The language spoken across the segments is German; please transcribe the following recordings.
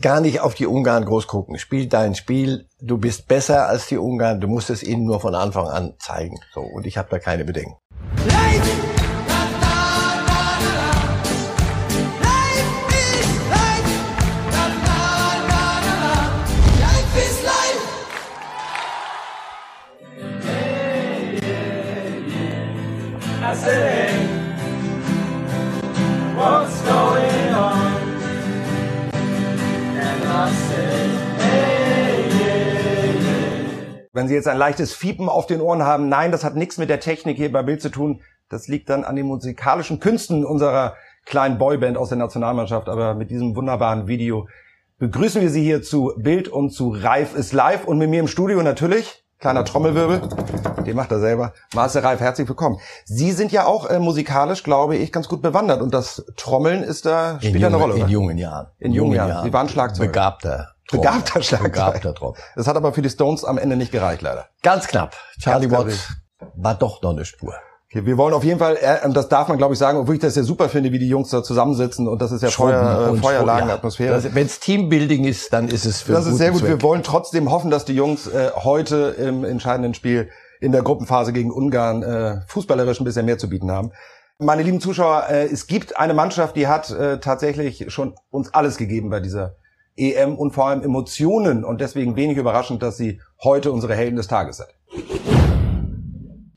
gar nicht auf die Ungarn groß gucken. Spiel dein Spiel. Du bist besser als die Ungarn. Du musst es ihnen nur von Anfang an zeigen. So. Und ich habe da keine Bedenken. Life! Wenn Sie jetzt ein leichtes Fiepen auf den Ohren haben, nein, das hat nichts mit der Technik hier bei Bild zu tun. Das liegt dann an den musikalischen Künsten unserer kleinen Boyband aus der Nationalmannschaft. Aber mit diesem wunderbaren Video begrüßen wir Sie hier zu Bild und zu Reif ist live und mit mir im Studio natürlich kleiner Trommelwirbel, den macht er selber. Marcel Reif, herzlich willkommen. Sie sind ja auch äh, musikalisch, glaube ich, ganz gut bewandert und das Trommeln ist da spielt ja eine Rolle. In oder? jungen Jahren. In jungen Jahren. Sie waren Schlagzeuger. Begabter. Begabter Schlagzeuger. Begabter Trommel. Das hat aber für die Stones am Ende nicht gereicht, leider. Ganz knapp. Charlie Watts war doch noch eine Spur. Okay, wir wollen auf jeden Fall, äh, und das darf man glaube ich sagen, obwohl ich das ja super finde, wie die Jungs da zusammensitzen und das ist ja Feuer, äh, Feuerlagenatmosphäre. Ja. Wenn es Teambuilding ist, dann ist es für Das ist sehr gut. Zweck. Wir wollen trotzdem hoffen, dass die Jungs äh, heute im entscheidenden Spiel in der Gruppenphase gegen Ungarn äh, fußballerisch ein bisschen mehr zu bieten haben. Meine lieben Zuschauer, äh, es gibt eine Mannschaft, die hat äh, tatsächlich schon uns alles gegeben bei dieser EM und vor allem Emotionen und deswegen wenig überraschend, dass sie heute unsere Helden des Tages sind.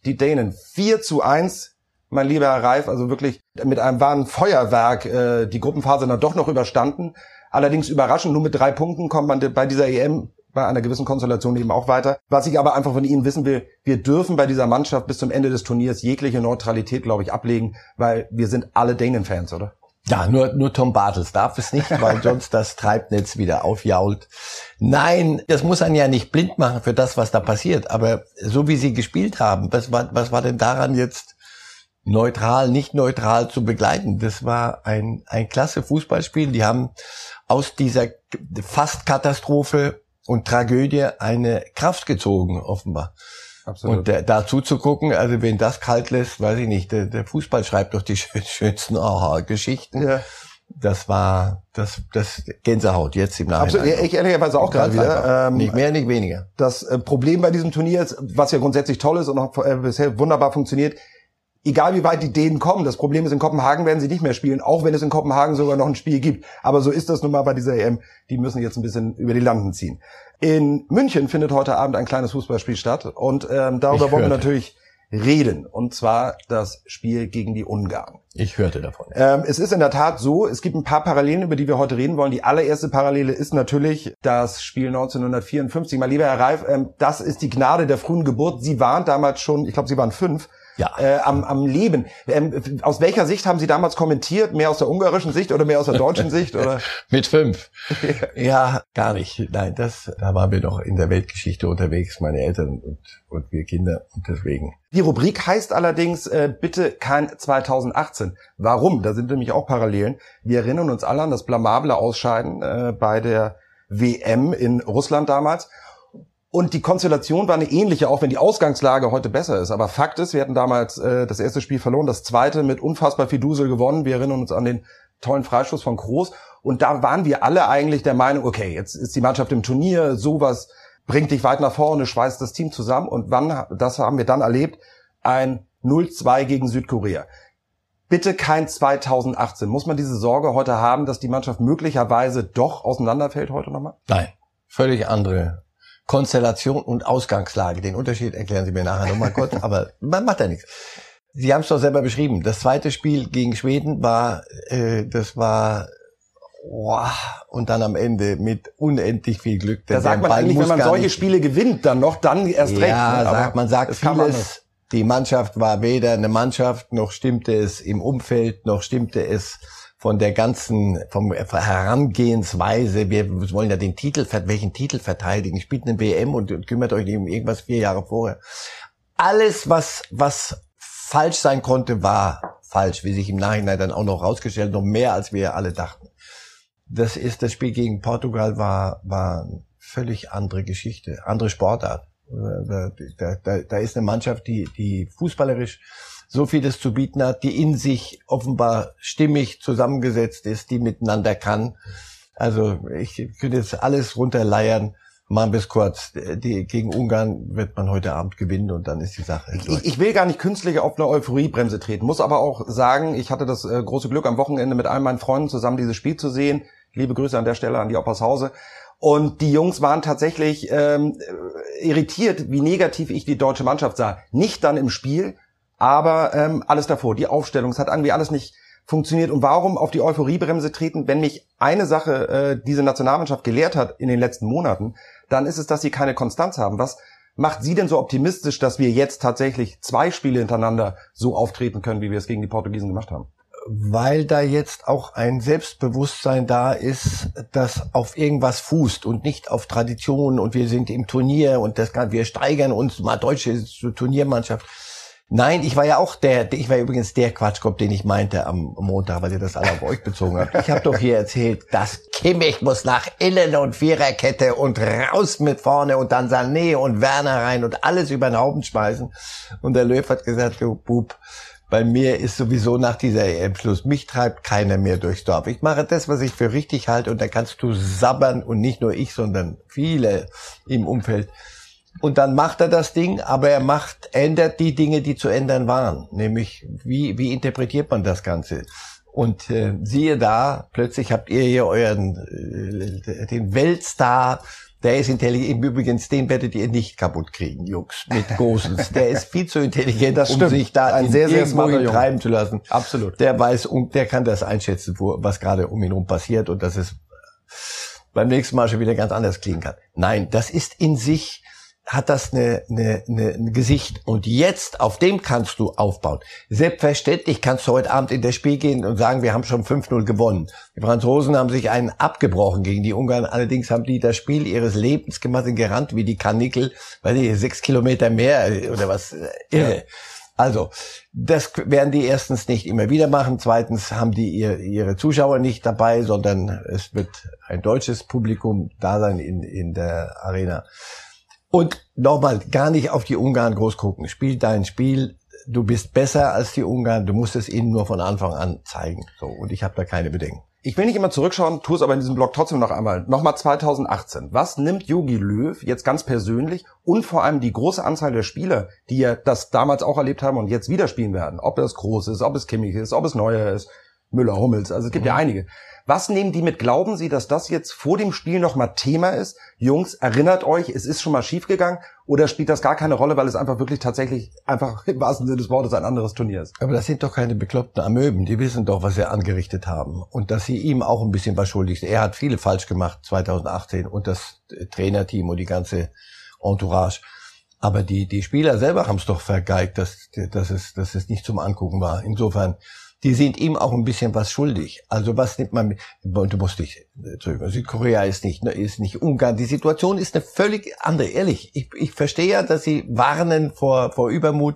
Die Dänen 4 zu 1, mein lieber Herr Reif, also wirklich mit einem wahren Feuerwerk äh, die Gruppenphase dann doch noch überstanden. Allerdings überraschend, nur mit drei Punkten kommt man bei dieser EM bei einer gewissen Konstellation eben auch weiter. Was ich aber einfach von Ihnen wissen will, wir dürfen bei dieser Mannschaft bis zum Ende des Turniers jegliche Neutralität, glaube ich, ablegen, weil wir sind alle Dänen-Fans, oder? Ja, nur, nur Tom Bartels darf es nicht, weil sonst das Treibnetz wieder aufjault. Nein, das muss einen ja nicht blind machen für das, was da passiert. Aber so wie sie gespielt haben, was war, was war denn daran jetzt neutral, nicht neutral zu begleiten? Das war ein, ein klasse Fußballspiel. Die haben aus dieser Fast-Katastrophe und Tragödie eine Kraft gezogen, offenbar. Absolut. Und der, dazu zu gucken, also wenn das kalt lässt, weiß ich nicht, der, der Fußball schreibt doch die schönsten Aha-Geschichten. Ja. Das war das, das Gänsehaut jetzt im Nachhinein. Absolut, ich ehrlicherweise auch gerade wieder. Ähm, nicht mehr, nicht weniger. Das äh, Problem bei diesem Turnier ist, was ja grundsätzlich toll ist und auch äh, bisher wunderbar funktioniert, egal wie weit die Dänen kommen, das Problem ist, in Kopenhagen werden sie nicht mehr spielen, auch wenn es in Kopenhagen sogar noch ein Spiel gibt. Aber so ist das nun mal bei dieser EM. Die müssen jetzt ein bisschen über die Landen ziehen. In München findet heute Abend ein kleines Fußballspiel statt und ähm, darüber wollen wir natürlich reden. Und zwar das Spiel gegen die Ungarn. Ich hörte davon. Ähm, es ist in der Tat so, es gibt ein paar Parallelen, über die wir heute reden wollen. Die allererste Parallele ist natürlich das Spiel 1954. Mal lieber Herr Reif, ähm, das ist die Gnade der frühen Geburt. Sie waren damals schon, ich glaube, Sie waren fünf ja. äh, am, am Leben. Ähm, aus welcher Sicht haben Sie damals kommentiert? Mehr aus der ungarischen Sicht oder mehr aus der deutschen Sicht? Oder? Mit fünf. ja, gar nicht. Nein, das, da waren wir doch in der Weltgeschichte unterwegs, meine Eltern und, und wir Kinder und deswegen. Die Rubrik heißt allerdings äh, bitte kein 2018. Warum? Da sind nämlich auch Parallelen. Wir erinnern uns alle an das blamable Ausscheiden äh, bei der WM in Russland damals. Und die Konstellation war eine ähnliche, auch wenn die Ausgangslage heute besser ist. Aber Fakt ist, wir hatten damals äh, das erste Spiel verloren, das zweite mit unfassbar viel Dusel gewonnen. Wir erinnern uns an den tollen Freischuss von Groß. Und da waren wir alle eigentlich der Meinung, okay, jetzt ist die Mannschaft im Turnier, sowas bringt dich weit nach vorne, schweißt das Team zusammen. Und wann, das haben wir dann erlebt, ein 0-2 gegen Südkorea. Bitte kein 2018. Muss man diese Sorge heute haben, dass die Mannschaft möglicherweise doch auseinanderfällt heute nochmal? Nein, völlig andere Konstellation und Ausgangslage. Den Unterschied erklären Sie mir nachher nochmal kurz, aber man macht ja nichts. Sie haben es doch selber beschrieben. Das zweite Spiel gegen Schweden war, äh, das war oh, und dann am Ende mit unendlich viel Glück. Da sagt man eigentlich, wenn man solche Spiele gewinnt, dann noch, dann erst ja, recht. Ja, ne? sagt, man sagt vieles. Die Mannschaft war weder eine Mannschaft, noch stimmte es im Umfeld, noch stimmte es von der ganzen vom Herangehensweise, wir wollen ja den Titel, welchen Titel verteidigen, spielt eine WM und, und kümmert euch nicht um irgendwas vier Jahre vorher. Alles, was, was falsch sein konnte, war falsch, wie sich im Nachhinein dann auch noch rausgestellt, noch mehr als wir alle dachten. Das ist, das Spiel gegen Portugal war, war eine völlig andere Geschichte, andere Sportart. Da, da, da, da ist eine Mannschaft, die, die fußballerisch so vieles zu bieten hat, die in sich offenbar stimmig zusammengesetzt ist, die miteinander kann. Also ich könnte jetzt alles runterleiern. Mal bis kurz. Die, gegen Ungarn wird man heute Abend gewinnen und dann ist die Sache. Ich, ich will gar nicht künstlich auf eine Euphoriebremse treten, muss aber auch sagen, ich hatte das äh, große Glück, am Wochenende mit all meinen Freunden zusammen dieses Spiel zu sehen. Liebe Grüße an der Stelle an die Oppershause. Und die Jungs waren tatsächlich ähm, irritiert, wie negativ ich die deutsche Mannschaft sah. Nicht dann im Spiel, aber ähm, alles davor. Die Aufstellung, es hat irgendwie alles nicht funktioniert. Und warum auf die Euphoriebremse treten, wenn mich eine Sache äh, diese Nationalmannschaft gelehrt hat in den letzten Monaten, dann ist es, dass sie keine Konstanz haben. Was macht Sie denn so optimistisch, dass wir jetzt tatsächlich zwei Spiele hintereinander so auftreten können, wie wir es gegen die Portugiesen gemacht haben? Weil da jetzt auch ein Selbstbewusstsein da ist, das auf irgendwas fußt und nicht auf Tradition und wir sind im Turnier und das kann, wir steigern uns mal deutsche Turniermannschaft. Nein, ich war ja auch der, ich war übrigens der Quatschkopf, den ich meinte am Montag, weil ihr das alle auf euch bezogen habt. Ich habe doch hier erzählt, dass Kimmich muss nach innen und Viererkette und raus mit vorne und dann Sané und Werner rein und alles über den Haufen schmeißen. Und der Löw hat gesagt, du Bub, bei mir ist sowieso nach dieser EM Schluss. Mich treibt keiner mehr durchs Dorf. Ich mache das, was ich für richtig halte und da kannst du sabbern und nicht nur ich, sondern viele im Umfeld. Und dann macht er das Ding, aber er macht, ändert die Dinge, die zu ändern waren. Nämlich, wie, wie interpretiert man das Ganze? Und äh, siehe da, plötzlich habt ihr hier euren, äh, den Weltstar, der ist intelligent. Übrigens, den werdet ihr nicht kaputt kriegen, Jungs, mit Gosens. Der ist viel zu intelligent, das um sich da ein sehr, sehr irgendwo treiben zu lassen. Absolut. Der weiß und der kann das einschätzen, wo, was gerade um ihn herum passiert und dass es beim nächsten Mal schon wieder ganz anders klingen kann. Nein, das ist in sich hat das eine, eine, eine, ein Gesicht. Und jetzt, auf dem kannst du aufbauen. Selbstverständlich kannst du heute Abend in das Spiel gehen und sagen, wir haben schon 5-0 gewonnen. Die Franzosen haben sich einen abgebrochen gegen die Ungarn. Allerdings haben die das Spiel ihres Lebens gemacht, sind gerannt wie die Kanickel, weil die sechs Kilometer mehr oder was, äh, irre. Ja. Also, das werden die erstens nicht immer wieder machen. Zweitens haben die ihr, ihre Zuschauer nicht dabei, sondern es wird ein deutsches Publikum da sein in, in der Arena. Und nochmal, gar nicht auf die Ungarn groß gucken. Spiel dein Spiel. Du bist besser als die Ungarn. Du musst es ihnen nur von Anfang an zeigen. So. Und ich habe da keine Bedenken. Ich will nicht immer zurückschauen, tue es aber in diesem Blog trotzdem noch einmal. Nochmal 2018. Was nimmt Yogi Löw jetzt ganz persönlich und vor allem die große Anzahl der Spieler, die ja das damals auch erlebt haben und jetzt wieder spielen werden, ob es groß ist, ob es Kimmich ist, ob es Neuer ist, Müller, Hummels, also es gibt mhm. ja einige. Was nehmen die mit? Glauben Sie, dass das jetzt vor dem Spiel nochmal Thema ist? Jungs, erinnert euch, es ist schon mal schiefgegangen oder spielt das gar keine Rolle, weil es einfach wirklich tatsächlich einfach im wahrsten Sinne des Wortes ein anderes Turnier ist? Aber das sind doch keine bekloppten Amöben. Die wissen doch, was sie angerichtet haben und dass sie ihm auch ein bisschen was schuldig sind. Er hat viele falsch gemacht 2018 und das Trainerteam und die ganze Entourage. Aber die, die Spieler selber haben es doch vergeigt, dass, dass, es, dass es nicht zum Angucken war. Insofern die sind ihm auch ein bisschen was schuldig. Also was nimmt man mit? Du musst dich zurück. Südkorea ist nicht, ne, ist nicht Ungarn. Die Situation ist eine völlig andere. Ehrlich, ich, ich verstehe ja, dass sie warnen vor, vor Übermut.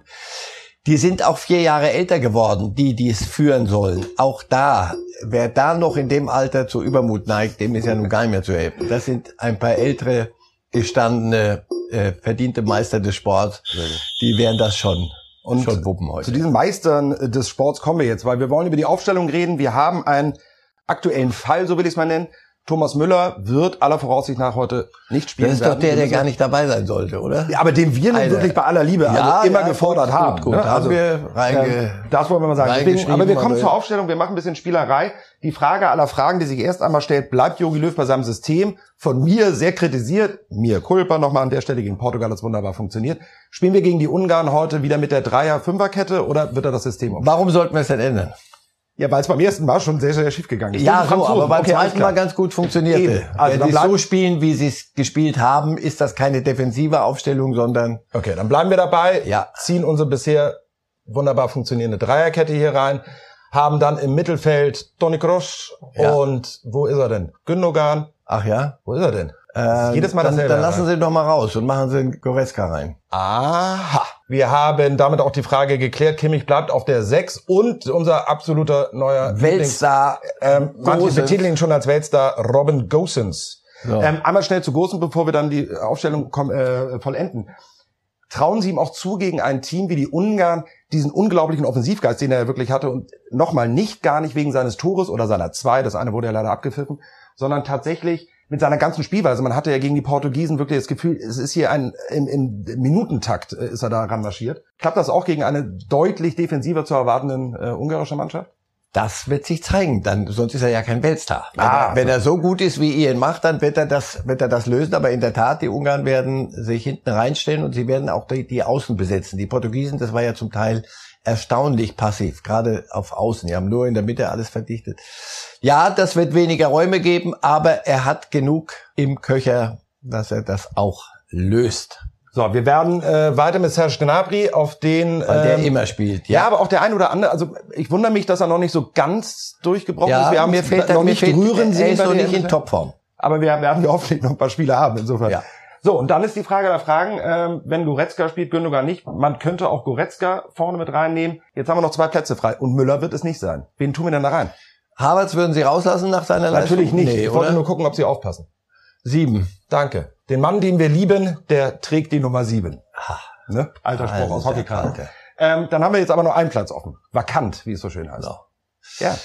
Die sind auch vier Jahre älter geworden, die, die es führen sollen. Auch da, wer da noch in dem Alter zu Übermut neigt, dem ist ja nun gar nicht mehr zu helfen. Das sind ein paar ältere, gestandene, äh, verdiente Meister des Sports. Die wären das schon. Und zu diesen Meistern des Sports kommen wir jetzt, weil wir wollen über die Aufstellung reden. Wir haben einen aktuellen Fall, so will ich es mal nennen. Thomas Müller wird aller Voraussicht nach heute nicht spielen. Das ist doch der, der gar nicht dabei sein sollte, oder? Ja, aber den wir nun wirklich bei aller Liebe also ja, immer ja, gefordert gut, haben. Gut. Ne? Also, wir reinge äh, das wollen wir mal sagen. Deswegen, aber wir kommen zur Aufstellung, wir machen ein bisschen Spielerei. Die Frage aller Fragen, die sich erst einmal stellt, bleibt Jogi Löw bei seinem System? Von mir sehr kritisiert, mir Kulpa nochmal an der Stelle gegen Portugal, das wunderbar funktioniert. Spielen wir gegen die Ungarn heute wieder mit der Dreier-Fünfer-Kette oder wird er das System umstellen? Warum sollten wir es denn ändern? Ja, weil es beim ersten Mal schon sehr, sehr schief gegangen ist. Ja, so, aber beim okay, zweiten Mal ganz gut funktionierte. Also Wenn sie so spielen, wie sie es gespielt haben, ist das keine defensive Aufstellung, sondern... Okay, dann bleiben wir dabei, ja. ziehen unsere bisher wunderbar funktionierende Dreierkette hier rein, haben dann im Mittelfeld Toni Kroos ja. und wo ist er denn? Gündogan. Ach ja? Wo ist er denn? Äh, jedes Mal dann, dann lassen Sie ihn doch mal raus und machen Sie einen Goretzka rein. Aha. Wir haben damit auch die Frage geklärt. Kimmich bleibt auf der 6 und unser absoluter neuer Weltstar. Ähm, manche betiteln ihn schon als Weltstar Robin Gosens. So. Ähm, einmal schnell zu Gosens, bevor wir dann die Aufstellung äh, vollenden. Trauen Sie ihm auch zu gegen ein Team wie die Ungarn, diesen unglaublichen Offensivgeist, den er wirklich hatte und nochmal nicht gar nicht wegen seines Tores oder seiner zwei, das eine wurde ja leider abgepfiffen, sondern tatsächlich mit seiner ganzen Spielweise. Man hatte ja gegen die Portugiesen wirklich das Gefühl, es ist hier ein im, im Minutentakt äh, ist er da ranmarschiert. Klappt das auch gegen eine deutlich defensiver zu erwartenden äh, ungarische Mannschaft? Das wird sich zeigen. Dann, sonst ist er ja kein Weltstar. Wenn, Ah, er, wenn so. er so gut ist, wie ihr ihn macht, dann wird er das, wird er das lösen. Aber in der Tat, die Ungarn werden sich hinten reinstellen und sie werden auch die, die Außen besetzen. Die Portugiesen, das war ja zum Teil erstaunlich passiv, gerade auf Außen. Die haben nur in der Mitte alles verdichtet. Ja, das wird weniger Räume geben, aber er hat genug im Köcher, dass er das auch löst. So, wir werden äh, weiter mit Serge Gnabry auf den Weil der ähm, immer spielt. Ja, aber auch der ein oder andere, also ich wundere mich, dass er noch nicht so ganz durchgebrochen ist. Wir haben mir es fehlt, noch nicht fehlt, rühren er sehen. ist noch nicht in. Topform. Aber wir werden ja hoffentlich noch ein paar Spiele haben, insofern. Ja. So, und dann ist die Frage der Fragen, ähm, wenn Goretzka spielt, Gündogan nicht. Man könnte auch Goretzka vorne mit reinnehmen. Jetzt haben wir noch zwei Plätze frei. Und Müller wird es nicht sein. Wen tun wir denn da rein? Havertz würden Sie rauslassen nach seiner Natürlich Leistung? nicht. Nee, ich wollte nur gucken, ob Sie aufpassen. Sieben. Danke. Den Mann, den wir lieben, der trägt die Nummer sieben. Ne? Alter Spruch aus Hockeykarten. Ähm, dann haben wir jetzt aber noch einen Platz offen. Vakant, wie es so schön heißt. So. Ja.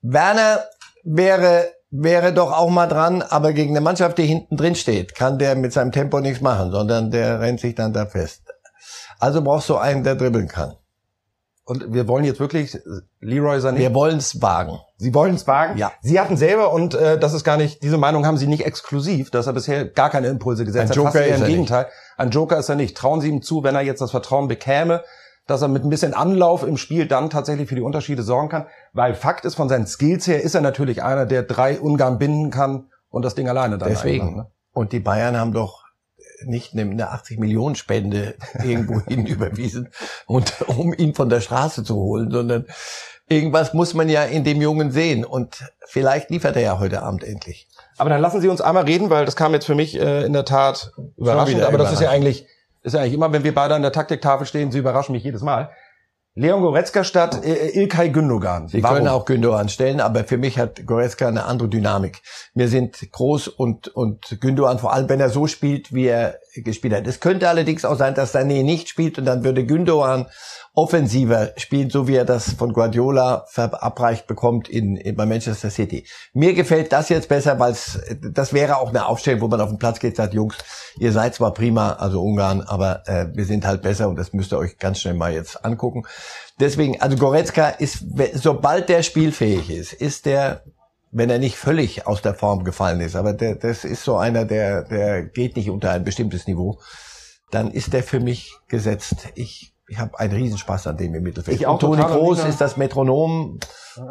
Werner wäre, wäre doch auch mal dran, aber gegen eine Mannschaft, die hinten drin steht, kann der mit seinem Tempo nichts machen, sondern der rennt sich dann da fest. Also brauchst du einen, der dribbeln kann. Und wir wollen jetzt wirklich Leroy Sané. Wir wollen es wagen. Sie wollen es wagen. Ja. Sie hatten selber und äh, das ist gar nicht. Diese Meinung haben Sie nicht exklusiv, dass er bisher gar keine Impulse gesetzt Ein hat. Joker ist im er Gegenteil. Ein Joker ist er nicht. Trauen Sie ihm zu, wenn er jetzt das Vertrauen bekäme, dass er mit ein bisschen Anlauf im Spiel dann tatsächlich für die Unterschiede sorgen kann. Weil Fakt ist, von seinen Skills her ist er natürlich einer, der drei Ungarn binden kann und das Ding alleine dann Deswegen. einmacht, ne? Und die Bayern haben doch nicht eine- eine 80 Millionen Spende irgendwo hin überwiesen und um ihn von der Straße zu holen, sondern irgendwas muss man ja in dem Jungen sehen und vielleicht liefert er ja heute Abend endlich. Aber dann lassen Sie uns einmal reden, weil das kam jetzt für mich äh, in der Tat überraschend. Aber das ist ja überraschend. eigentlich, ist ja eigentlich immer, wenn wir beide an der Taktiktafel stehen, Sie überraschen mich jedes Mal. Leon Goretzka statt äh, Ilkay Gündogan. Sie können auch Gündogan stellen, aber für mich hat Goretzka eine andere Dynamik. Wir sind groß und, und Gündogan, vor allem wenn er so spielt, wie er gespielt hat. Es könnte allerdings auch sein, dass Sané nicht spielt und dann würde Gündogan offensiver spielen, so wie er das von Guardiola verabreicht bekommt in, in bei Manchester City. Mir gefällt das jetzt besser, weil das wäre auch eine Aufstellung, wo man auf den Platz geht, und sagt, Jungs, ihr seid zwar prima, also Ungarn, aber äh, wir sind halt besser und das müsst ihr euch ganz schnell mal jetzt angucken. Deswegen, also Goretzka ist, sobald der spielfähig ist, ist der wenn er nicht völlig aus der Form gefallen ist, aber der, das ist so einer, der, der geht nicht unter ein bestimmtes Niveau, dann ist der für mich gesetzt. Ich, ich habe einen Riesenspaß an dem im Mittelfeld. Ich auch und Toni Nina. ist das Metronom,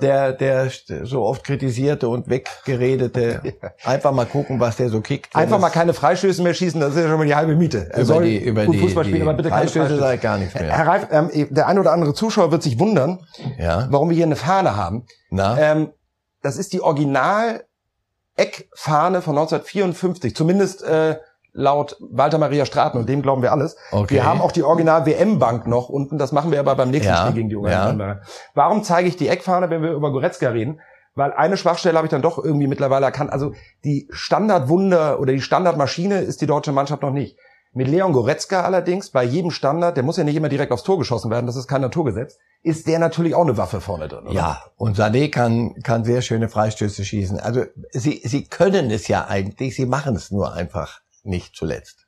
der, der so oft kritisierte und weggeredete. Einfach mal gucken, was der so kickt. Einfach mal keine Freistöße mehr schießen, das ist ja schon mal die halbe Miete. Er über die, über gut die, Fußball spielen, die aber bitte keine Freistöße Freistöße. sei gar nichts mehr. Herr Reif, ähm, der ein oder andere Zuschauer wird sich wundern, Ja. warum wir hier eine Fahne haben. Na? Ähm, das ist die Original Eckfahne von 1954, zumindest äh, laut Walter Maria Straten und dem glauben wir alles. Okay. Wir haben auch die Original WM-Bank noch unten, das machen wir aber beim nächsten Ja, Spiel gegen die Ungarn. Warum zeige ich die Eckfahne, wenn wir über Goretzka reden? Weil eine Schwachstelle habe ich dann doch irgendwie mittlerweile erkannt. Also die Standardwunder oder die Standardmaschine ist die deutsche Mannschaft noch nicht. Mit Leon Goretzka allerdings, bei jedem Standard, der muss ja nicht immer direkt aufs Tor geschossen werden, das ist kein Naturgesetz, ist der natürlich auch eine Waffe vorne drin. Oder? Ja, und Sané kann, kann sehr schöne Freistöße schießen. Also sie, sie können es ja eigentlich, sie machen es nur einfach nicht zuletzt.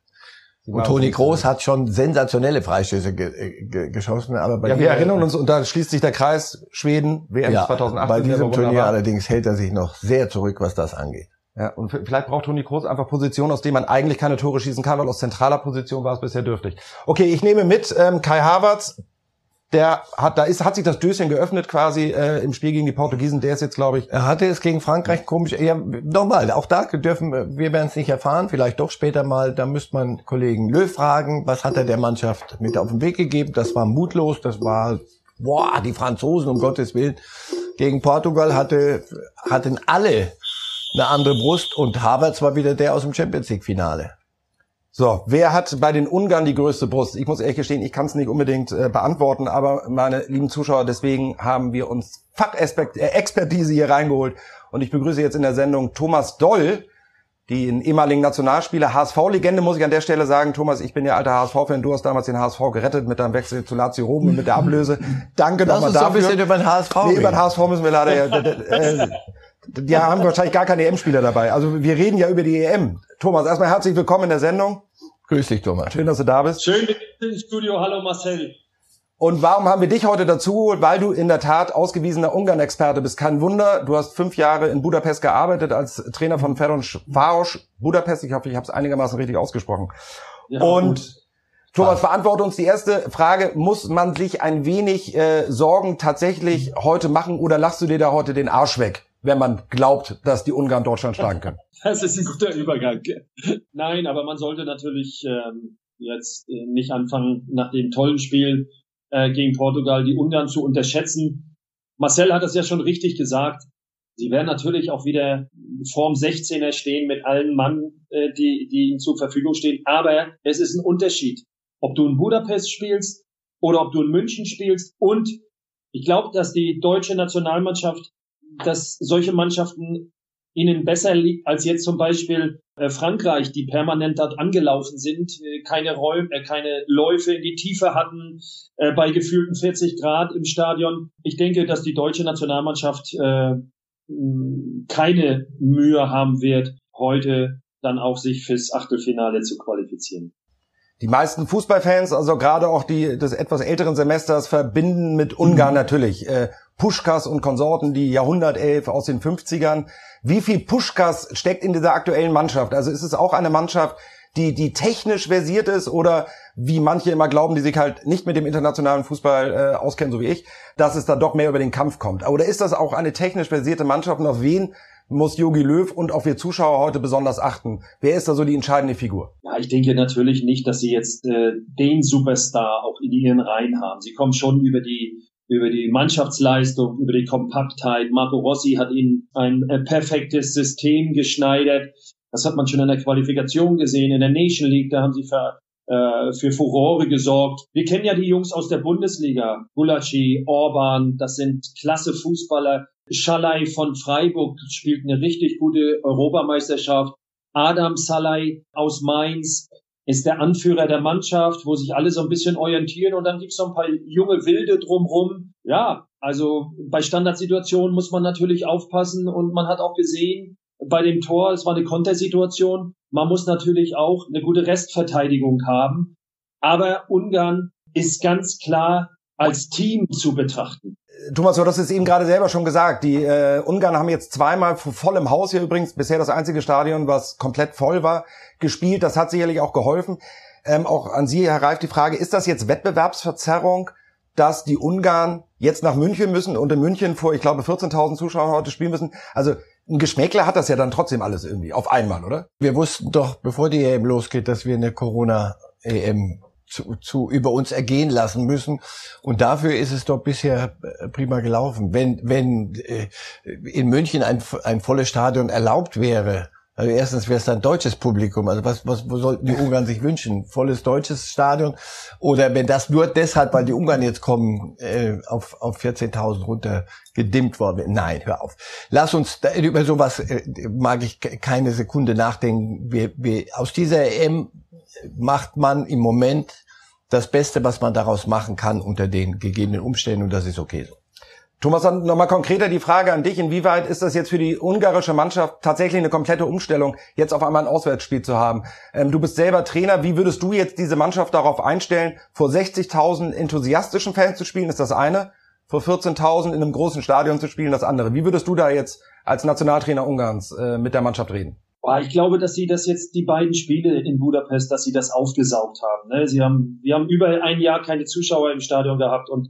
Sie Und Toni Kroos hat schon sensationelle Freistöße ge, ge, geschossen, aber bei Ja, wir erinnern uns, und da schließt sich der Kreis, Schweden, WM ja, 2018. bei diesem Turnier allerdings hält er sich noch sehr zurück, was das angeht. Ja, und vielleicht braucht Toni Kroos einfach Positionen, aus denen man eigentlich keine Tore schießen kann, weil aus zentraler Position war es bisher dürftig. Okay, ich nehme mit ähm, Kai Havertz, der hat, da ist, hat sich das Döschen geöffnet quasi äh, im Spiel gegen die Portugiesen. Der ist jetzt, glaube ich, Er hatte es gegen Frankreich komisch. Ja, nochmal, auch da dürfen wir wir werden es nicht erfahren, vielleicht doch später mal. Da müsste man Kollegen Löw fragen, was hat er der Mannschaft mit auf den Weg gegeben? Das war mutlos, das war boah, die Franzosen um Gottes Willen gegen Portugal hatte hatten alle eine andere Brust und Havertz war wieder der aus dem Champions League Finale. So, wer hat bei den Ungarn die größte Brust? Ich muss ehrlich gestehen, ich kann es nicht unbedingt äh, beantworten, aber meine lieben Zuschauer, deswegen haben wir uns Fachexpertise hier reingeholt. Und ich begrüße jetzt in der Sendung Thomas Doll, den ehemaligen Nationalspieler, HSV-Legende, muss ich an der Stelle sagen. Thomas, ich bin ja alter HSV-Fan. Du hast damals den HSV gerettet mit deinem Wechsel zu Lazio Rom und mit der Ablöse. Danke Lass nochmal uns so ein dafür. bisschen über den HSV Nee, über den. HSV müssen wir leider d- äh, Die haben wahrscheinlich gar keine EM-Spieler dabei. Also wir reden ja über die EM. Thomas, erstmal herzlich willkommen in der Sendung. Grüß dich, Thomas. Schön, dass du da bist. Schön im Studio. Hallo Marcel. Und warum haben wir dich heute dazu? Weil du in der Tat ausgewiesener Ungarn-Experte bist. Kein Wunder, du hast fünf Jahre in Budapest gearbeitet als Trainer von Ferenc Varos Budapest. Ich hoffe, ich habe es einigermaßen richtig ausgesprochen. Ja, und gut. Thomas, beantworte uns die erste Frage. Muss man sich ein wenig äh, Sorgen tatsächlich heute machen oder lachst du dir da heute den Arsch weg, wenn man glaubt, dass die Ungarn Deutschland schlagen können? Das ist ein guter Übergang. Nein, aber man sollte natürlich ähm, jetzt äh, nicht anfangen, nach dem tollen Spiel äh, gegen Portugal die Ungarn zu unterschätzen. Marcel hat das ja schon richtig gesagt. Sie werden natürlich auch wieder vorm 16er stehen mit allen Mann, äh, die, die ihnen zur Verfügung stehen. Aber es ist ein Unterschied ob du in Budapest spielst oder ob du in München spielst. Und ich glaube, dass die deutsche Nationalmannschaft, dass solche Mannschaften ihnen besser liegt als jetzt zum Beispiel äh, Frankreich, die permanent dort angelaufen sind, äh, keine Räume, äh, keine Läufe in die Tiefe hatten, bei gefühlten 40 Grad im Stadion. Ich denke, dass die deutsche Nationalmannschaft keine Mühe haben wird, heute dann auch sich fürs Achtelfinale zu qualifizieren. Die meisten Fußballfans, also gerade auch die des etwas älteren Semesters, verbinden mit Ungarn mhm. natürlich äh, Puschkas und Konsorten, die Jahrhundertelf aus den 50ern. Wie viel Puschkas steckt in dieser aktuellen Mannschaft? Also ist es auch eine Mannschaft, die, die technisch versiert ist oder wie manche immer glauben, die sich halt nicht mit dem internationalen Fußball äh, auskennen, so wie ich, dass es da doch mehr über den Kampf kommt? Oder ist das auch eine technisch versierte Mannschaft und auf wen muss Yogi Löw und auch wir Zuschauer heute besonders achten? Wer ist da so die entscheidende Figur? Ja, ich denke natürlich nicht, dass sie jetzt äh, den Superstar auch in ihren Reihen haben. Sie kommen schon über die über die Mannschaftsleistung, über die Kompaktheit. Marco Rossi hat ihnen ein äh, perfektes System geschneidert. Das hat man schon in der Qualifikation gesehen. In der Nation League, da haben sie für, äh, für Furore gesorgt. Wir kennen ja die Jungs aus der Bundesliga. Gulacsi, Orban, das sind klasse Fußballer. Schalai von Freiburg spielt eine richtig gute Europameisterschaft. Adam Salai aus Mainz ist der Anführer der Mannschaft, wo sich alle so ein bisschen orientieren und dann gibt's so ein paar junge Wilde drumrum. Ja, also bei Standardsituationen muss man natürlich aufpassen und man hat auch gesehen, bei dem Tor, es war eine Kontersituation, man muss natürlich auch eine gute Restverteidigung haben. Aber Ungarn ist ganz klar als Team zu betrachten. Thomas, du hast es eben gerade selber schon gesagt. Die äh, Ungarn haben jetzt zweimal voll im Haus hier übrigens, bisher das einzige Stadion, was komplett voll war, gespielt. Das hat sicherlich auch geholfen. Ähm, auch an Sie, Herr Reif, die Frage, ist das jetzt Wettbewerbsverzerrung, dass die Ungarn jetzt nach München müssen und in München vor, ich glaube, 14.000 Zuschauern heute spielen müssen? Also ein Geschmäckler hat das ja dann trotzdem alles irgendwie auf einmal, oder? Wir wussten doch, bevor die EM losgeht, dass wir eine Corona-EM zu, zu über uns ergehen lassen müssen. Und dafür ist es doch bisher äh, prima gelaufen. Wenn, wenn äh, in München ein, ein volles Stadion erlaubt wäre, also erstens wäre es dann deutsches Publikum. Also was, was wo sollten die Ungarn sich wünschen? Volles deutsches Stadion? Oder wenn das nur deshalb, weil die Ungarn jetzt kommen, äh, auf, auf 14.000 runter gedimmt worden Nein, hör auf. Lass uns da, über sowas äh, mag ich keine Sekunde nachdenken. Wir, wir, aus dieser EM macht man im Moment das Beste, was man daraus machen kann unter den gegebenen Umständen und das ist okay so. Thomas, nochmal konkreter die Frage an dich. Inwieweit ist das jetzt für die ungarische Mannschaft tatsächlich eine komplette Umstellung, jetzt auf einmal ein Auswärtsspiel zu haben? Ähm, du bist selber Trainer. Wie würdest du jetzt diese Mannschaft darauf einstellen, vor 60.000 enthusiastischen Fans zu spielen, ist das eine. Vor 14.000 in einem großen Stadion zu spielen, das andere. Wie würdest du da jetzt als Nationaltrainer Ungarns äh, mit der Mannschaft reden? Ich glaube, dass sie das jetzt die beiden Spiele in Budapest, dass sie das aufgesaugt haben. Ne? Sie haben, wir haben über ein Jahr keine Zuschauer im Stadion gehabt und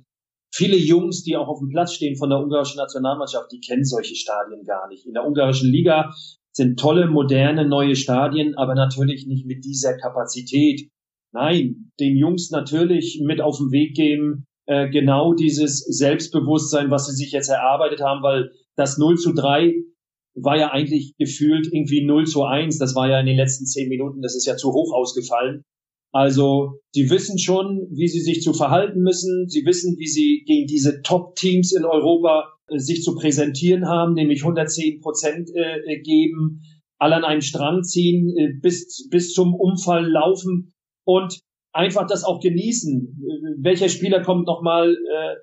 viele Jungs, die auch auf dem Platz stehen von der ungarischen Nationalmannschaft, die kennen solche Stadien gar nicht. In der ungarischen Liga sind tolle, moderne, neue Stadien, aber natürlich nicht mit dieser Kapazität. Nein, den Jungs natürlich mit auf den Weg geben, äh, genau dieses Selbstbewusstsein, was sie sich jetzt erarbeitet haben, weil das 0 zu 3 war ja eigentlich gefühlt irgendwie 0 zu 1. Das war ja in den letzten zehn Minuten, das ist ja zu hoch ausgefallen. Also sie wissen schon, wie sie sich zu verhalten müssen. Sie wissen, wie sie gegen diese Top-Teams in Europa äh, sich zu präsentieren haben, nämlich 110 Prozent äh, äh, geben, alle an einem Strang ziehen, äh, bis, bis zum Umfall laufen und einfach das auch genießen. Äh, welcher Spieler kommt nochmal äh,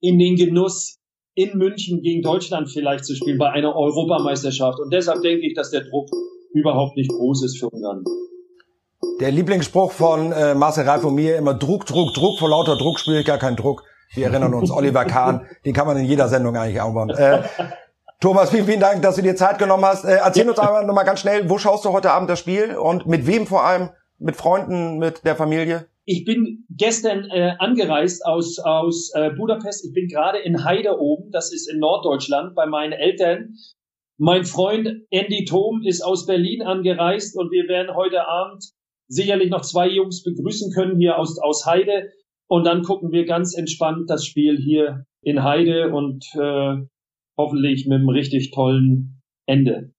in den Genuss, in München gegen Deutschland vielleicht zu spielen bei einer Europameisterschaft. Und deshalb denke ich, dass der Druck überhaupt nicht groß ist für Ungarn. Der Lieblingsspruch von äh, Marcel Reif und mir immer Druck, Druck, Druck. Vor lauter Druck spüre ich gar keinen Druck. Wir erinnern uns, Oliver Kahn, den kann man in jeder Sendung eigentlich aufbauen. Äh, Thomas, vielen, vielen Dank, dass du dir Zeit genommen hast. Äh, erzähl uns einmal nochmal ganz schnell, wo schaust du heute Abend das Spiel und mit wem vor allem? Mit Freunden, mit der Familie? Ich bin gestern äh, angereist aus, aus äh, Budapest. Ich bin gerade in Heide oben, das ist in Norddeutschland, bei meinen Eltern. Mein Freund Andy Thom ist aus Berlin angereist und wir werden heute Abend sicherlich noch zwei Jungs begrüßen können hier aus, aus Heide. Und dann gucken wir ganz entspannt das Spiel hier in Heide und äh, hoffentlich mit einem richtig tollen Ende.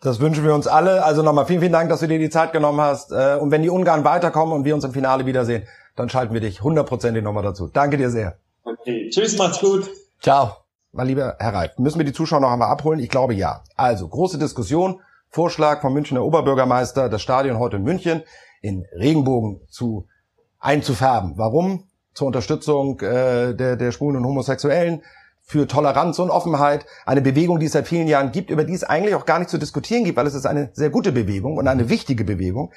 Das wünschen wir uns alle. Also nochmal vielen, vielen Dank, dass du dir die Zeit genommen hast. Äh, und wenn die Ungarn weiterkommen und wir uns im Finale wiedersehen, dann schalten wir dich hundertprozentig nochmal dazu. Danke dir sehr. Okay. Tschüss, macht's gut. Ciao. Mein lieber Herr Reif, müssen wir die Zuschauer noch einmal abholen? Ich glaube ja. Also, große Diskussion. Vorschlag vom Münchner Oberbürgermeister, das Stadion heute in München in Regenbogen zu einzufärben. Warum? Zur Unterstützung äh, der, der Schwulen und Homosexuellen, für Toleranz und Offenheit, eine Bewegung, die es seit vielen Jahren gibt, über die es eigentlich auch gar nicht zu diskutieren gibt, weil es ist eine sehr gute Bewegung und eine wichtige Bewegung.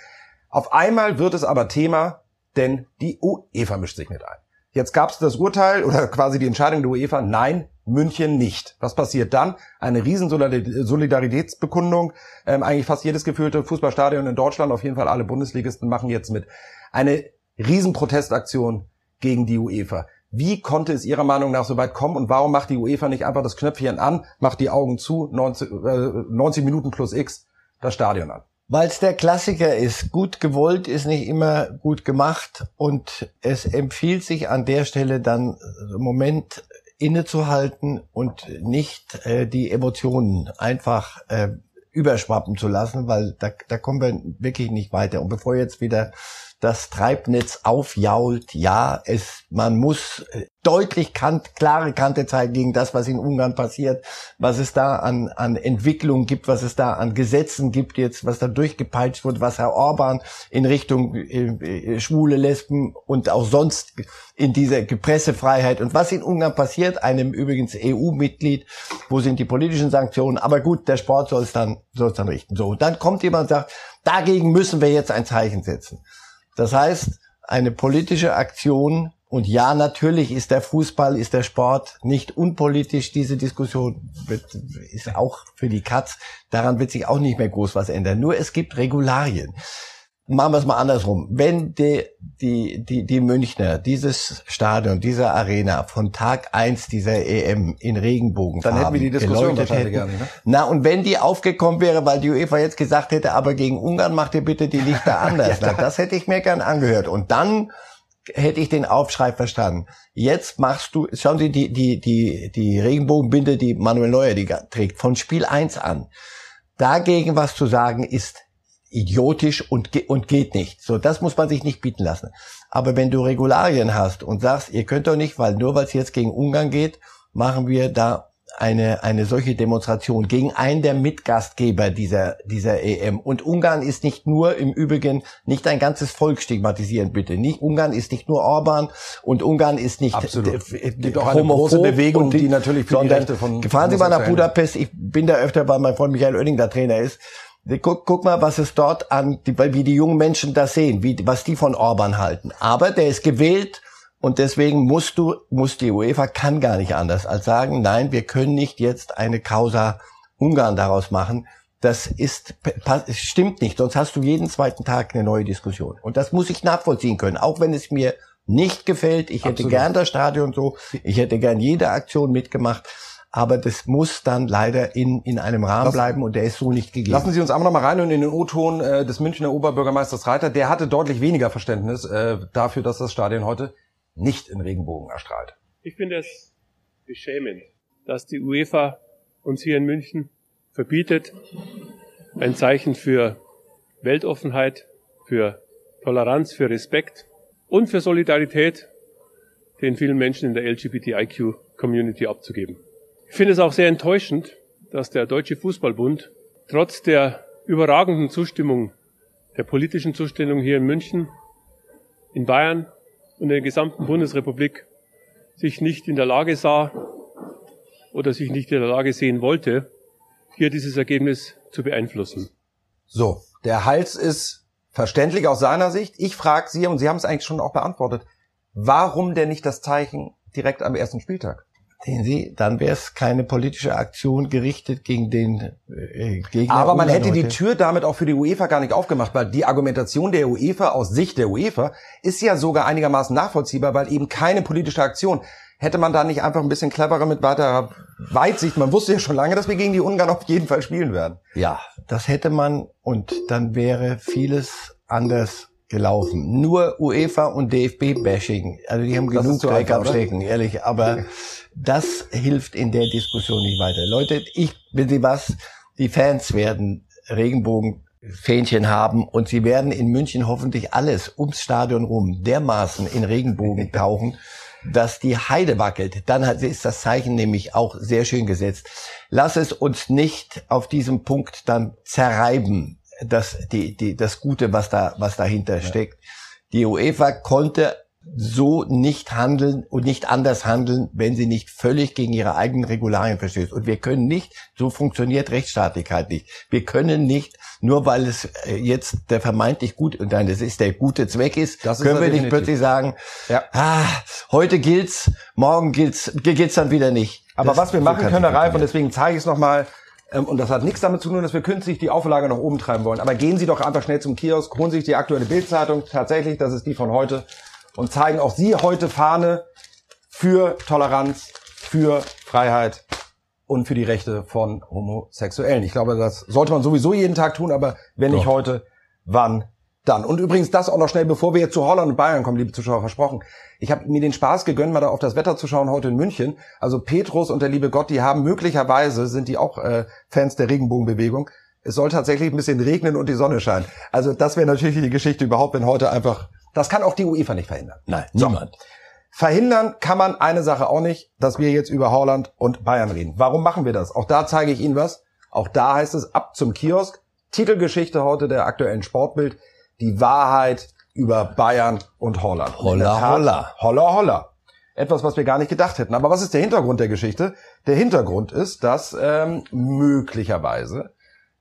Auf einmal wird es aber Thema, denn die UEFA mischt sich mit ein. Jetzt gab es das Urteil oder quasi die Entscheidung der UEFA, nein, München nicht. Was passiert dann? Eine riesen Solidaritätsbekundung. Ähm, eigentlich fast jedes gefühlte Fußballstadion in Deutschland, auf jeden Fall alle Bundesligisten machen jetzt mit. Eine Riesenprotestaktion gegen die UEFA. Wie konnte es Ihrer Meinung nach so weit kommen und warum macht die UEFA nicht einfach das Knöpfchen an, macht die Augen zu, 90, äh, 90 Minuten plus X, das Stadion an? Weil es der Klassiker ist. Gut gewollt ist nicht immer gut gemacht und es empfiehlt sich an der Stelle dann im Moment innezuhalten und nicht äh, die Emotionen einfach äh, überschwappen zu lassen, weil da, da kommen wir wirklich nicht weiter. Und bevor jetzt wieder das Treibnetz aufjault. Ja, es, man muss äh, deutlich kant, klare Kante zeigen gegen das, was in Ungarn passiert, was es da an, an Entwicklung gibt, was es da an Gesetzen gibt jetzt, was da durchgepeitscht wird, was Herr Orban in Richtung äh, äh schwule Lesben und auch sonst in dieser Pressefreiheit und was in Ungarn passiert, einem übrigens EU-Mitglied, wo sind die politischen Sanktionen, aber gut, der Sport soll es dann, soll es dann richten. So, dann kommt jemand und sagt, dagegen müssen wir jetzt ein Zeichen setzen. Das heißt, eine politische Aktion und ja, natürlich ist der Fußball, ist der Sport nicht unpolitisch. Diese Diskussion wird, ist auch für die Katz. Daran wird sich auch nicht mehr groß was ändern. Nur es gibt Regularien machen wir es mal andersrum. Wenn die, die, die, die Münchner dieses Stadion, diese Arena von Tag eins dieser EM in Regenbogen Dann hätten wir die Diskussion wahrscheinlich hätten, ne? Na, und wenn die aufgekommen wäre, weil die UEFA jetzt gesagt hätte, aber gegen Ungarn macht ihr bitte die Lichter anders. ja, na, das hätte ich mir gern angehört. Und dann hätte ich den Aufschrei verstanden. Jetzt machst du, schauen Sie die, die, die, die Regenbogenbinde, die Manuel Neuer die trägt, von Spiel eins an. Dagegen was zu sagen ist idiotisch und, ge und geht nicht. So, das muss man sich nicht bieten lassen. Aber wenn du Regularien hast und sagst, ihr könnt doch nicht, weil nur weil es jetzt gegen Ungarn geht, machen wir da eine, eine solche Demonstration gegen einen der Mitgastgeber dieser, dieser EM. Und Ungarn ist nicht nur im Übrigen nicht ein ganzes Volk stigmatisieren, bitte. Nicht, Ungarn ist nicht nur Orban und Ungarn ist nicht Absolut. gibt auch eine große Bewegung, die, die natürlich für die Rechte von Fahren Sie mal nach Budapest, ich bin da öfter, weil mein Freund Michael Oetting da Trainer ist. Guck, guck mal, was es dort an, wie die jungen Menschen das sehen, wie, was die von Orban halten. Aber der ist gewählt und deswegen musst du, muss die UEFA kann gar nicht anders als sagen, nein, wir können nicht jetzt eine Causa Ungarn daraus machen. Das ist, stimmt nicht, sonst hast du jeden zweiten Tag eine neue Diskussion. Und das muss ich nachvollziehen können, auch wenn es mir nicht gefällt. Ich hätte Absolut. gern das Stadion so, ich hätte gern jede Aktion mitgemacht aber das muss dann leider in, in einem Rahmen Lass, bleiben und der ist so nicht gegeben. Lassen Sie uns einmal noch mal rein und in den O-Ton äh, des Münchner Oberbürgermeisters Reiter. Der hatte deutlich weniger Verständnis äh, dafür, dass das Stadion heute nicht in Regenbogen erstrahlt. Ich finde es beschämend, dass die UEFA uns hier in München verbietet, ein Zeichen für Weltoffenheit, für Toleranz, für Respekt und für Solidarität den vielen Menschen in der LGBTIQ-Community abzugeben. Ich finde es auch sehr enttäuschend, dass der Deutsche Fußballbund trotz der überragenden Zustimmung, der politischen Zustimmung hier in München, in Bayern und in der gesamten Bundesrepublik sich nicht in der Lage sah, oder sich nicht in der Lage sehen wollte, hier dieses Ergebnis zu beeinflussen. So, der Hals ist verständlich aus seiner Sicht. Ich frage Sie, und Sie haben es eigentlich schon auch beantwortet, warum denn nicht das Zeichen direkt am ersten Spieltag? Sehen Sie, dann wäre es keine politische Aktion gerichtet gegen den äh, Gegner. Aber man hätte die. Tür damit auch für die UEFA gar nicht aufgemacht, weil die Argumentation der UEFA aus Sicht der UEFA ist ja sogar einigermaßen nachvollziehbar, weil eben keine politische Aktion. Hätte man da nicht einfach ein bisschen cleverer mit weiterer Weitsicht, man wusste ja schon lange, dass wir gegen die Ungarn auf jeden Fall spielen werden. Ja, das hätte man und dann wäre vieles anders gelaufen. Nur UEFA und DFB-Bashing. Also die haben Das genug Dreck am? Stecken, ehrlich. Aber das hilft in der Diskussion nicht weiter. Leute, ich will Sie was, die Fans werden Regenbogenfähnchen haben und sie werden in München hoffentlich alles ums Stadion rum dermaßen in Regenbogen tauchen, dass die Heide wackelt. Dann hat, ist das Zeichen nämlich auch sehr schön gesetzt. Lass es uns nicht auf diesem Punkt dann zerreiben, das, die, die, das Gute, was da, was dahinter steckt. Die UEFA konnte so nicht handeln und nicht anders handeln, wenn sie nicht völlig gegen ihre eigenen Regularien verstößt. Und wir können nicht, so funktioniert Rechtsstaatlichkeit nicht. Wir können nicht, nur weil es äh, jetzt der vermeintlich gut, und dann das ist der gute Zweck ist, Das ist können er wir nicht plötzlich sagen, Ja. ah, heute gilt's, morgen gilt's, gilt's dann wieder nicht. Aber Das- was wir machen können, Herr Ralf, und deswegen zeige ich es nochmal, und das hat nichts damit zu tun, dass wir künstlich die Auflage nach oben treiben wollen. Aber gehen Sie doch einfach schnell zum Kiosk, holen sich die aktuelle Bildzeitung, tatsächlich, das ist die von heute, und zeigen auch Sie heute Fahne für Toleranz, für Freiheit und für die Rechte von Homosexuellen. Ich glaube, das sollte man sowieso jeden Tag tun, aber wenn nicht Doch. heute, wann dann? Und übrigens das auch noch schnell, bevor wir jetzt zu Holland und Bayern kommen, liebe Zuschauer, versprochen. Ich habe mir den Spaß gegönnt, mal da auf das Wetter zu schauen heute in München. Also Petrus und der liebe Gott, die haben möglicherweise, sind die auch äh, Fans der Regenbogenbewegung. Es soll tatsächlich ein bisschen regnen und die Sonne scheinen. Also das wäre natürlich die Geschichte überhaupt, wenn heute einfach, das kann auch die UEFA nicht verhindern. Nein, So. niemand. Verhindern kann man eine Sache auch nicht, dass wir jetzt über Holland und Bayern reden. Warum machen wir das? Auch da zeige ich Ihnen was. Auch da heißt es ab zum Kiosk. Titelgeschichte heute der aktuellen Sportbild. Die Wahrheit über Bayern und Holland. Holla, Tat, holla. Holla, holla. Etwas, was wir gar nicht gedacht hätten. Aber was ist der Hintergrund der Geschichte? Der Hintergrund ist, dass ähm, möglicherweise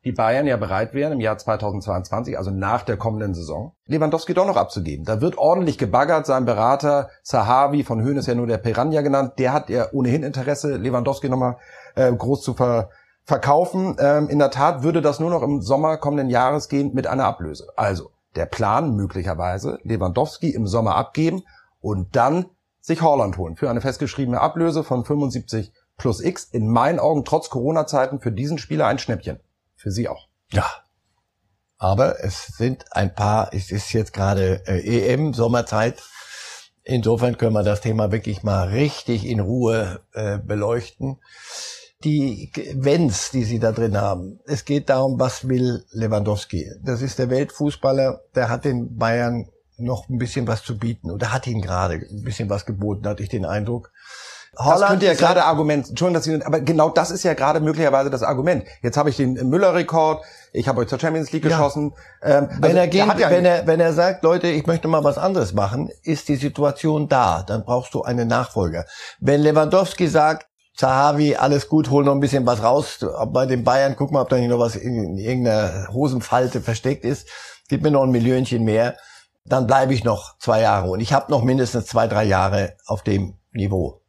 die Bayern ja bereit wären, im Jahr 2022, also nach der kommenden Saison, Lewandowski doch noch abzugeben. Da wird ordentlich gebaggert. Sein Berater Sahavi von Höhn ist ja nur der Piranha genannt. Der hat ja ohnehin Interesse, Lewandowski nochmal äh, groß zu ver verkaufen. Ähm, in der Tat würde das nur noch im Sommer kommenden Jahres gehen mit einer Ablöse. Also der Plan möglicherweise, Lewandowski im Sommer abgeben und dann sich Holland holen für eine festgeschriebene Ablöse von 75 plus X. In meinen Augen trotz Corona-Zeiten für diesen Spieler ein Schnäppchen. Für Sie auch. Ja. Aber es sind ein paar, es ist jetzt gerade äh, EM, Sommerzeit. Insofern können wir das Thema wirklich mal richtig in Ruhe äh, beleuchten. Die Wenns, die Sie da drin haben. Es geht darum, was will Lewandowski? Das ist der Weltfußballer, der hat den Bayern noch ein bisschen was zu bieten. Oder hat ihm gerade ein bisschen was geboten, hatte ich den Eindruck. Das könnte ja gerade Argument, Entschuldigung, dass Sie, aber genau das ist ja gerade möglicherweise das Argument. Jetzt habe ich den Müller-Rekord, ich habe euch zur Champions League Ja. geschossen. Ähm, Wenn also er geht, ja wenn er, wenn er sagt, Leute, ich möchte mal was anderes machen, ist die Situation da. Dann brauchst du einen Nachfolger. Wenn Lewandowski sagt, Zahavi, alles gut, hol noch ein bisschen was raus. Bei den Bayern, guck mal, ob da nicht noch was in irgendeiner Hosenfalte versteckt ist. Gib mir noch ein Millionchen mehr. Dann bleibe ich noch zwei Jahre. Und ich habe noch mindestens zwei, drei Jahre auf dem Niveau.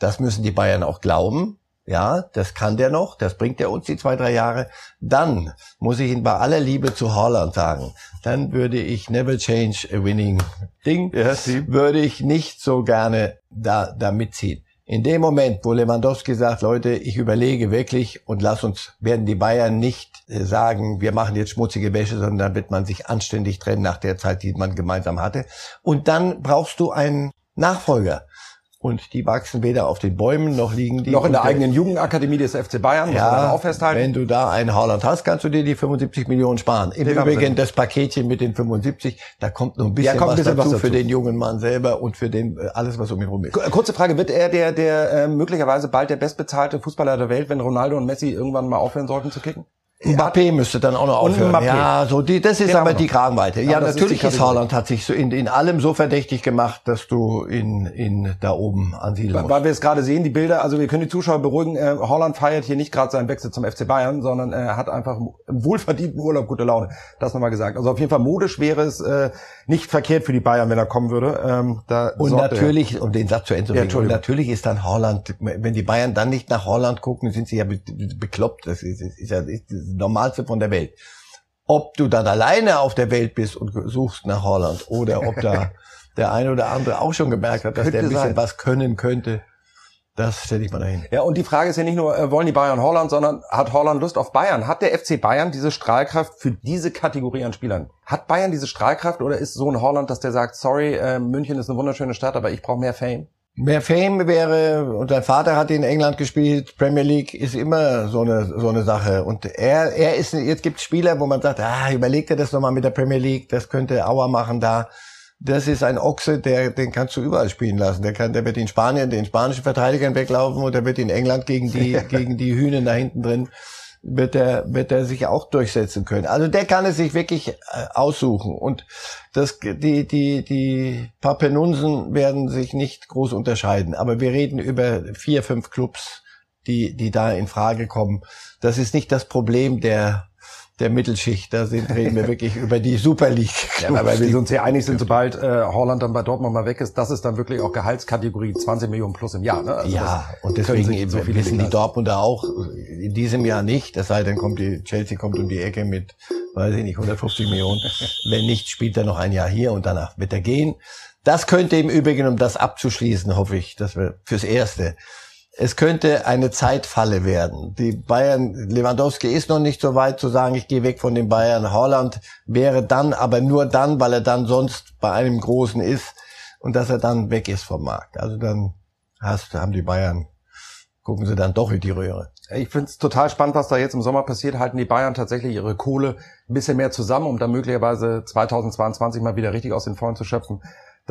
Das müssen die Bayern auch glauben. Ja, das kann der noch. Das bringt er uns die zwei, drei Jahre. Dann muss ich Ihnen bei aller Liebe zu Holland sagen, dann würde ich never change a winning Ding, Ja, würde ich nicht so gerne da, da mitziehen. In dem Moment, wo Lewandowski sagt, Leute, ich überlege wirklich und lass uns, werden die Bayern nicht äh, sagen, wir machen jetzt schmutzige Wäsche, sondern wird man sich anständig trennen nach der Zeit, die man gemeinsam hatte. Und dann brauchst du einen Nachfolger. Und die wachsen weder auf den Bäumen, noch liegen die noch in der eigenen Jugendakademie des FC Bayern, muss man ja, auch festhalten. wenn du da einen Holland hast, kannst du dir die 75 Millionen sparen. Im Den. Übrigen das Paketchen mit den 75, da kommt noch ein bisschen, Ja, kommt ein was, bisschen dazu was dazu. für den jungen Mann selber und für den äh, alles, was um ihn rum ist. Ku- Kurze Frage, wird er der, der äh, möglicherweise bald der bestbezahlte Fußballer der Welt, wenn Ronaldo und Messi irgendwann mal aufhören sollten zu kicken? Mbappé müsste dann auch noch aufhören. Ja, so die, das ist Den haben aber die. Kragenweite. Ja, ist natürlich ist, Kategorie. Haaland hat sich so in, in allem so verdächtig gemacht, dass du ihn, ihn da oben ansiedeln Weil musst. weil wir es gerade sehen, die Bilder, also wir können die Zuschauer beruhigen, äh, Holland feiert hier nicht gerade seinen Wechsel zum FC Bayern, sondern er hat einfach im wohlverdienten Urlaub gute Laune. Das nochmal gesagt. Also auf jeden Fall modisch wäre es äh, nicht verkehrt für die Bayern, wenn er kommen würde. Ähm, da Und sorgt er- natürlich, um den Satz zu Ende zu Ja, bringen, und Entschuldigung. natürlich ist dann Holland, wenn die Bayern dann nicht nach Holland gucken, sind sie ja be bekloppt. Das ist, ist, ist ja ist Normalste von der Welt. Ob du dann alleine auf der Welt bist und suchst nach Holland oder ob da der eine oder andere auch schon gemerkt hat, dass der ein bisschen sein. was können könnte, das stelle ich mal dahin. Ja, und die Frage ist ja nicht nur, äh, wollen die Bayern Holland, sondern hat Holland Lust auf Bayern? Hat der FC Bayern diese Strahlkraft für diese Kategorie an Spielern? Hat Bayern diese Strahlkraft oder ist so ein Holland, dass der sagt, sorry, äh, München ist eine wunderschöne Stadt, aber ich brauche mehr Fame? Mehr Fame wäre, und dein Vater hat in England gespielt, Premier League ist immer so eine, so eine Sache. Und er, er ist, jetzt gibt es Spieler, wo man sagt, ah, überleg dir das nochmal mit der Premier League, das könnte Auer machen da. Das ist ein Ochse, der, den kannst du überall spielen lassen. Der kann, der wird in Spanien den spanischen Verteidigern weglaufen und der wird in England gegen die, gegen die Hühner da hinten drin, wird er, wird er sich auch durchsetzen können. Also der kann es sich wirklich äh, aussuchen. Und das, die, die, die Papenunsen werden sich nicht groß unterscheiden. Aber wir reden über vier, fünf Clubs, die, die da in Frage kommen. Das ist nicht das Problem der, der Mittelschicht. Da sind, reden wir wirklich über die Super League. Ja, weil wir uns hier einig sind, sobald äh, Holland dann bei Dortmund mal weg ist, das ist dann wirklich auch Gehaltskategorie 20 Millionen plus im Jahr. Ne? Also ja, das und deswegen sich so viele wissen die. Dortmunder auch in diesem Jahr nicht. Es sei denn, kommt die Chelsea kommt um die Ecke mit, weiß ich nicht, 150 Millionen. Wenn nicht, spielt er noch ein Jahr hier und danach wird er gehen. Das könnte im Übrigen, um das abzuschließen, hoffe ich, dass wir fürs Erste. Es könnte eine Zeitfalle werden. Die Bayern, Lewandowski ist noch nicht so weit zu sagen, ich gehe weg von den Bayern. Holland wäre dann, aber nur dann, weil er dann sonst bei einem Großen ist und dass er dann weg ist vom Markt. Also dann hast, haben die Bayern, gucken sie dann doch in die Röhre. Ich finde es total spannend, was da jetzt im Sommer passiert. Halten die Bayern tatsächlich ihre Kohle ein bisschen mehr zusammen, um dann möglicherweise 2022 mal wieder richtig aus den Vollen zu schöpfen.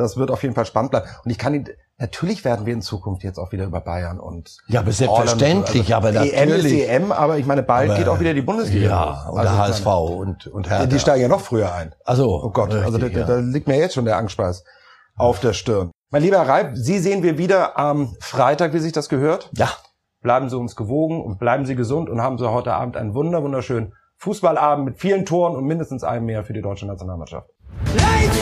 Das wird auf jeden Fall spannend bleiben. Und ich kann Ihnen, natürlich werden wir in Zukunft jetzt auch wieder über Bayern und Ja, aber selbstverständlich, aber EM ist natürlich. EM, aber ich meine, bald Aber- geht auch wieder die Bundesliga. Ja, und der Also, HSV und, und Ja, Hertha. die steigen ja noch früher ein. Also, Oh Gott, also da, richtig, da, ja. da liegt mir jetzt schon der Angstschweiß auf der Stirn. Mein lieber Reib, Sie sehen wir wieder am Freitag, wie sich das gehört. Ja, Bleiben Sie uns gewogen und bleiben Sie gesund und haben Sie heute Abend einen wunder wunderschönen Fußballabend mit vielen Toren und mindestens einem mehr für die deutsche Nationalmannschaft. Lights